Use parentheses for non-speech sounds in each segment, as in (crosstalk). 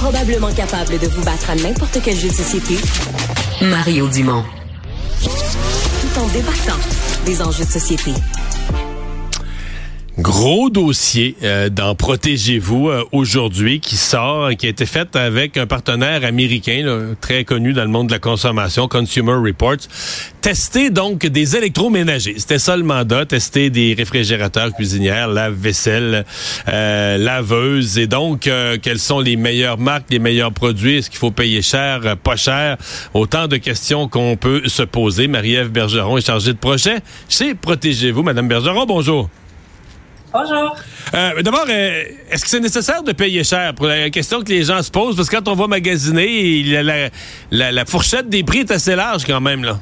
Probablement capable de vous battre à n'importe quel jeu de société, Mario Dumont. Tout en débattant des enjeux de société. Gros dossier euh, dans Protégez-vous euh, aujourd'hui qui sort, qui a été fait avec un partenaire américain très connu dans le monde de la consommation, Consumer Reports. Tester donc des électroménagers. C'était ça le mandat, tester des réfrigérateurs, cuisinières, lave-vaisselle, euh, laveuses. Et donc, euh, quelles sont les meilleures marques, les meilleurs produits? Est-ce qu'il faut payer cher, pas cher? Autant de questions qu'on peut se poser. Marie-Ève Bergeron est chargée de projet chez Protégez-vous. Madame Bergeron, bonjour. Bonjour. Euh, D'abord, euh, est-ce que c'est nécessaire de payer cher? Pour la question que les gens se posent? Parce que quand on va magasiner, la, la, la, fourchette des prix est assez large quand même. là.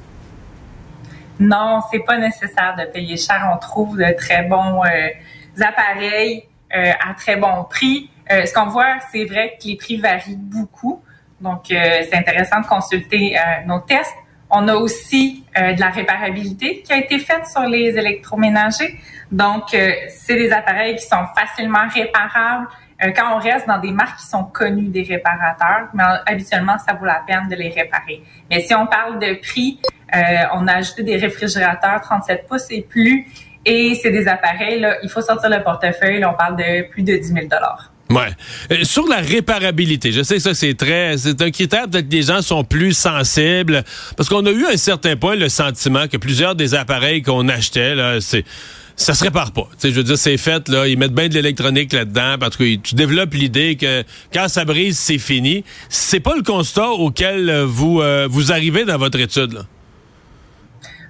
Non, c'est pas nécessaire de payer cher. On trouve de très bons euh, appareils à très bon prix. Ce qu'on voit, c'est vrai que les prix varient beaucoup. Donc, c'est intéressant de consulter nos tests. On a aussi de la réparabilité qui a été faite sur les électroménagers. Donc, euh, c'est des appareils qui sont facilement réparables. Euh, quand on reste dans des marques qui sont connues des réparateurs, mais habituellement, ça vaut la peine de les réparer. Mais si on parle de prix, euh, on a ajouté des réfrigérateurs 37 pouces et plus, et c'est des appareils, là, il faut sortir le portefeuille, on parle de plus de 10 000 Ouais. sur la réparabilité, je sais que ça c'est très, c'est un critère peut-être que les gens sont plus sensibles parce qu'on a eu à un certain point le sentiment que plusieurs des appareils qu'on achetait là, c'est ça se répare pas. sais, je veux dire, c'est fait, là, ils mettent bien de l'électronique là-dedans, parce que tu développes l'idée que quand ça brise, c'est fini. C'est pas le constat auquel euh, vous, euh, vous arrivez dans votre étude. Là.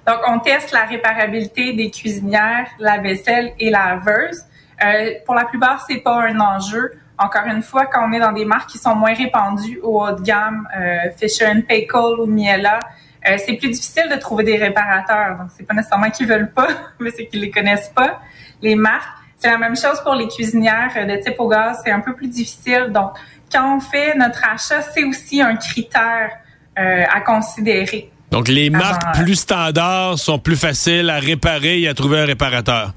Donc, on teste la réparabilité des cuisinières, la vaisselle et la laveuse. Euh, pour la plupart, c'est pas un enjeu. Encore une fois, quand on est dans des marques qui sont moins répandues au haut de gamme, euh, Fisher Paykel ou Miela, euh, c'est plus difficile de trouver des réparateurs. Donc, c'est pas nécessairement qu'ils veulent pas, (laughs) mais c'est qu'ils les connaissent pas. Les marques, c'est la même chose pour les cuisinières de type au gaz. C'est un peu plus difficile. Donc, quand on fait notre achat, c'est aussi un critère euh, à considérer. Donc, les marques plus standards sont plus faciles à réparer et à trouver un réparateur.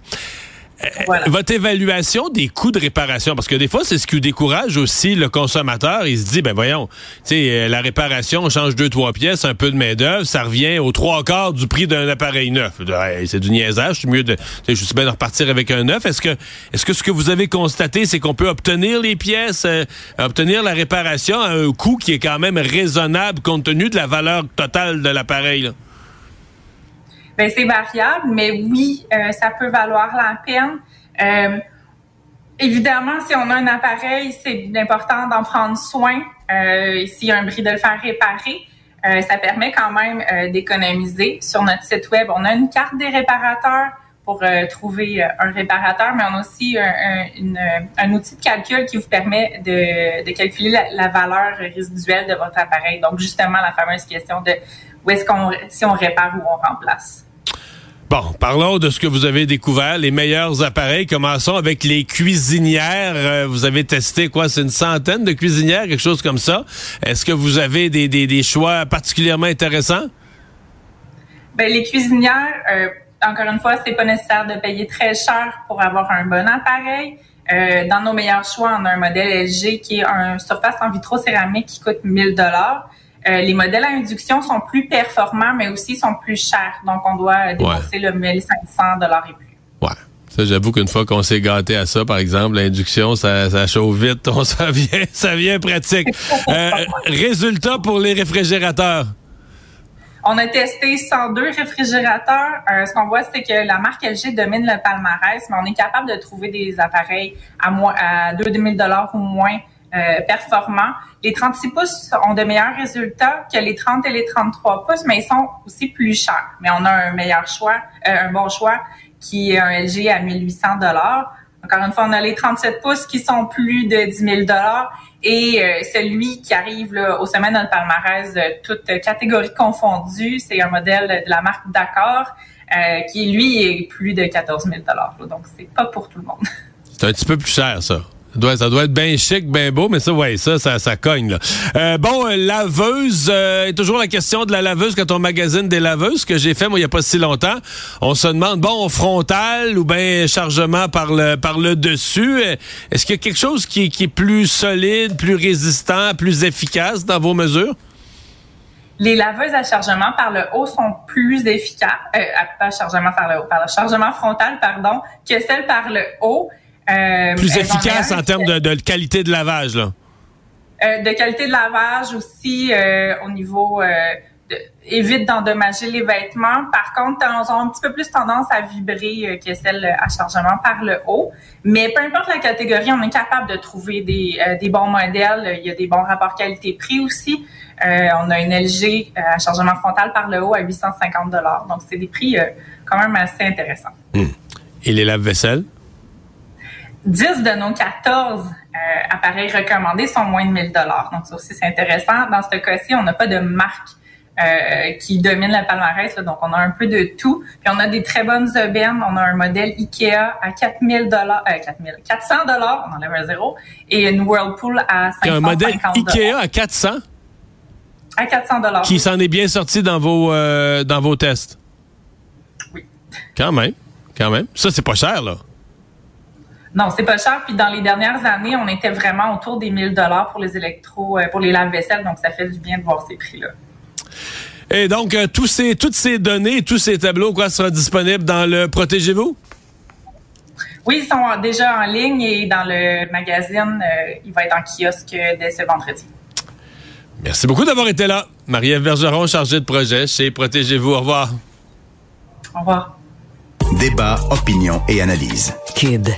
Votre évaluation des coûts de réparation, parce que des fois, c'est ce qui décourage aussi le consommateur. Il se dit, ben voyons, tu sais, euh, la réparation, on change deux, trois pièces, un peu de main-d'œuvre, ça revient aux trois quarts du prix d'un appareil neuf. c'est du niaisage, c'est mieux de, je suis bien repartir avec un neuf. Est-ce que, est-ce que ce que vous avez constaté, c'est qu'on peut obtenir les pièces, euh, obtenir la réparation à un coût qui est quand même raisonnable compte tenu de la valeur totale de l'appareil? Ben, c'est variable, mais oui, euh, ça peut valoir la peine. Euh, évidemment, si on a un appareil, c'est important d'en prendre soin. Euh, S'il y a un bris, de le faire réparer. Ça permet quand même d'économiser. Sur notre site web, on a une carte des réparateurs pour trouver un réparateur, mais on a aussi un, outil de calcul qui vous permet de, calculer la, valeur résiduelle de votre appareil. Donc, justement, la fameuse question de où est-ce qu'on si on répare ou on remplace? Bon, parlons de ce que vous avez découvert, les meilleurs appareils. Commençons avec les cuisinières. Euh, vous avez testé quoi? C'est une centaine de cuisinières, quelque chose comme ça. Est-ce que vous avez des, des, des choix particulièrement intéressants? Ben, les cuisinières, euh, encore une fois, c'est pas nécessaire de payer très cher pour avoir un bon appareil. Euh, dans nos meilleurs choix, on a un modèle LG qui est un surface en vitro céramique qui coûte 1000 dollars. Euh, les modèles à induction sont plus performants, mais aussi sont plus chers. Donc, on doit débourser le 1500 dollars et plus. Ouais. Ça, j'avoue qu'une fois qu'on s'est gâté à ça, par exemple, l'induction, ça, ça chauffe vite, on, (laughs) ça vient, ça vient pratique. Euh, résultat pour les réfrigérateurs. On a testé 102 réfrigérateurs. Euh, ce qu'on voit, c'est que la marque LG domine le palmarès, mais on est capable de trouver des appareils à, moins, à 2000 dollars ou moins euh, performants. Les 36 pouces ont de meilleurs résultats que les 30 et les 33 pouces, mais ils sont aussi plus chers. Mais on a un meilleur choix, euh, un bon choix qui est un LG à 1800 dollars. Encore une fois, on a les 37 pouces qui sont plus de 10 000 dollars et euh, celui qui arrive là, au sommet de palmarès, de toutes catégories confondues, c'est un modèle de la marque D'accord qui lui est plus de 14 000 dollars. Donc c'est pas pour tout le monde. (laughs) C'est un petit peu plus cher ça. Ça doit, être bien chic, bien beau, mais ça, ouais, ça, ça, ça cogne. Là. Euh, bon, euh, laveuse, euh, toujours la question de la laveuse quand on magasine des laveuses, que j'ai fait moi il y a pas si longtemps. On se demande, bon, frontal ou bien chargement par le par le dessus. Est-ce qu'il y a quelque chose qui, qui est plus solide, plus résistant, plus efficace dans vos mesures? Les laveuses à chargement par le haut sont plus efficaces, euh, pas chargement par le haut, par le chargement frontal, pardon, que celles par le haut. Euh, plus efficace en termes de, de, qualité de lavage, là. Euh, de qualité de lavage aussi euh, au niveau de, évite d'endommager les vêtements. Par contre, elles ont un petit peu plus tendance à vibrer que celles à chargement par le haut. Mais peu importe la catégorie, on est capable de trouver des, des bons modèles. Il y a des bons rapports qualité-prix aussi. on a une LG à chargement frontal par le haut à 850 Donc, c'est des prix quand même assez intéressants. Hum. Et les lave-vaisselle? 10 de nos 14 euh, appareils recommandés sont moins de 1000 dollars. Donc ça aussi c'est intéressant. Dans ce cas-ci, on n'a pas de marque euh, qui domine la palmarès, donc on a un peu de tout. Puis on a des très bonnes aubaines. On a un modèle Ikea à 4000 dollars, euh, 4000, 400 dollars, on enlève un zéro, et une Whirlpool à 550 Un modèle Ikea à 400 À 400 dollars. Qui s'en est bien sorti dans vos euh, dans vos tests? Oui. Quand même, quand même. Ça c'est pas cher là. Non, c'est pas cher. Puis dans les dernières années, on était vraiment autour des 1000 dollars pour les électros, euh, pour les lave-vaisselle. Donc ça fait du bien de voir ces prix-là. Et donc, euh, tous ces, toutes ces données, tous ces tableaux, quoi, seront disponibles dans le Protégez-vous? Oui, ils sont déjà en ligne et dans le magazine, euh, il va être en kiosque dès ce vendredi. Merci beaucoup d'avoir été là. Marie-Ève Bergeron, chargée de projet chez Protégez-vous. Au revoir. Au revoir. Débat, opinion et analyse. Cube.